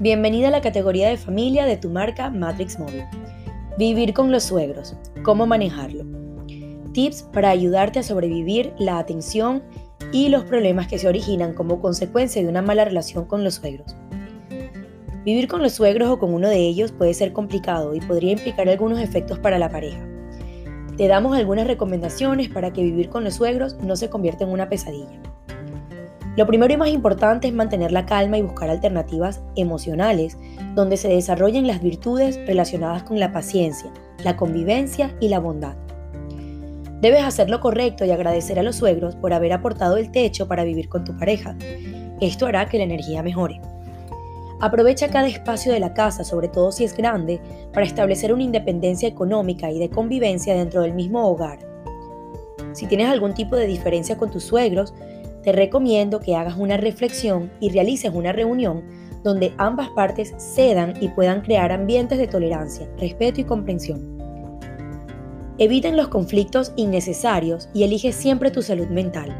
Bienvenida a la categoría de familia de tu marca Matrix Móvil. Vivir con los suegros. ¿Cómo manejarlo? Tips para ayudarte a sobrevivir la atención y los problemas que se originan como consecuencia de una mala relación con los suegros. Vivir con los suegros o con uno de ellos puede ser complicado y podría implicar algunos efectos para la pareja. Te damos algunas recomendaciones para que vivir con los suegros no se convierta en una pesadilla. Lo primero y más importante es mantener la calma y buscar alternativas emocionales donde se desarrollen las virtudes relacionadas con la paciencia, la convivencia y la bondad. Debes hacer lo correcto y agradecer a los suegros por haber aportado el techo para vivir con tu pareja. Esto hará que la energía mejore. Aprovecha cada espacio de la casa, sobre todo si es grande, para establecer una independencia económica y de convivencia dentro del mismo hogar. Si tienes algún tipo de diferencia con tus suegros, te recomiendo que hagas una reflexión y realices una reunión donde ambas partes cedan y puedan crear ambientes de tolerancia, respeto y comprensión. Eviten los conflictos innecesarios y elige siempre tu salud mental.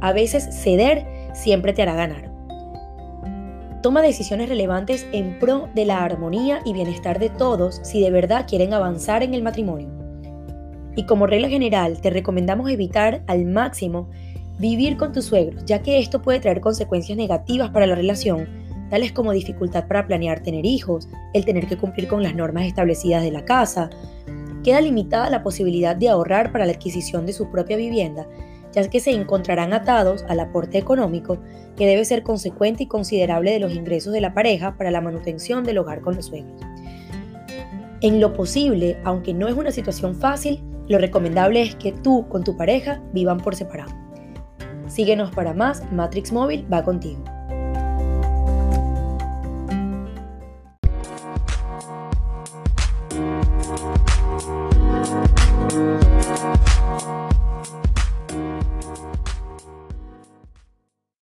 A veces ceder siempre te hará ganar. Toma decisiones relevantes en pro de la armonía y bienestar de todos si de verdad quieren avanzar en el matrimonio. Y como regla general, te recomendamos evitar al máximo vivir con tus suegros, ya que esto puede traer consecuencias negativas para la relación, tales como dificultad para planear tener hijos, el tener que cumplir con las normas establecidas de la casa. Queda limitada la posibilidad de ahorrar para la adquisición de su propia vivienda, ya que se encontrarán atados al aporte económico que debe ser consecuente y considerable de los ingresos de la pareja para la manutención del hogar con los suegros. En lo posible, aunque no es una situación fácil, lo recomendable es que tú con tu pareja vivan por separado. Síguenos para más, Matrix Móvil va contigo.